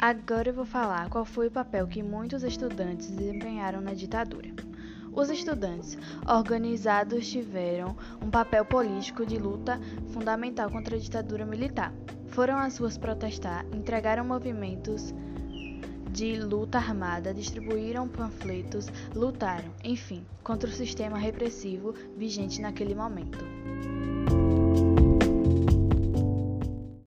Agora eu vou falar qual foi o papel que muitos estudantes desempenharam na ditadura. Os estudantes organizados tiveram um papel político de luta fundamental contra a ditadura militar. Foram às ruas protestar, entregaram movimentos de luta armada, distribuíram panfletos, lutaram, enfim, contra o sistema repressivo vigente naquele momento.